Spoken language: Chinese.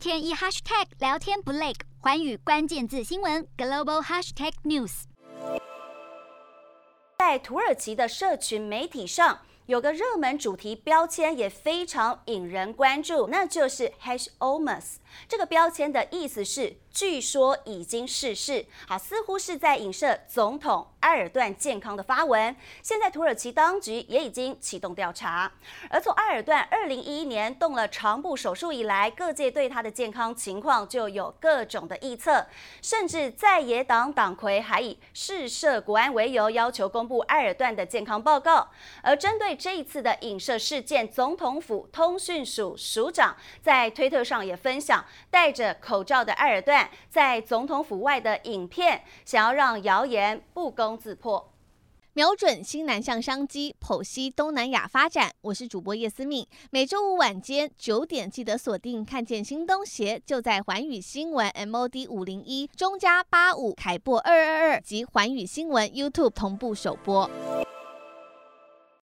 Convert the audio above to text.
天一 hashtag 聊天不累，环宇关键字新闻 global hashtag news。在土耳其的社群媒体上，有个热门主题标签也非常引人关注，那就是 hash omas。这个标签的意思是。据说已经逝世，好，似乎是在影射总统埃尔段健康的发文。现在土耳其当局也已经启动调查。而从埃尔段二零一一年动了肠部手术以来，各界对他的健康情况就有各种的臆测，甚至在野党党魁还以试射国安为由，要求公布埃尔段的健康报告。而针对这一次的影射事件，总统府通讯署署长在推特上也分享戴着口罩的埃尔段。在总统府外的影片，想要让谣言不攻自破，瞄准新南向商机，剖析东南亚发展。我是主播叶思敏，每周五晚间九点记得锁定，看见新东协就在环宇新闻 MOD 五零一中加八五凯播二二二及环宇新闻 YouTube 同步首播。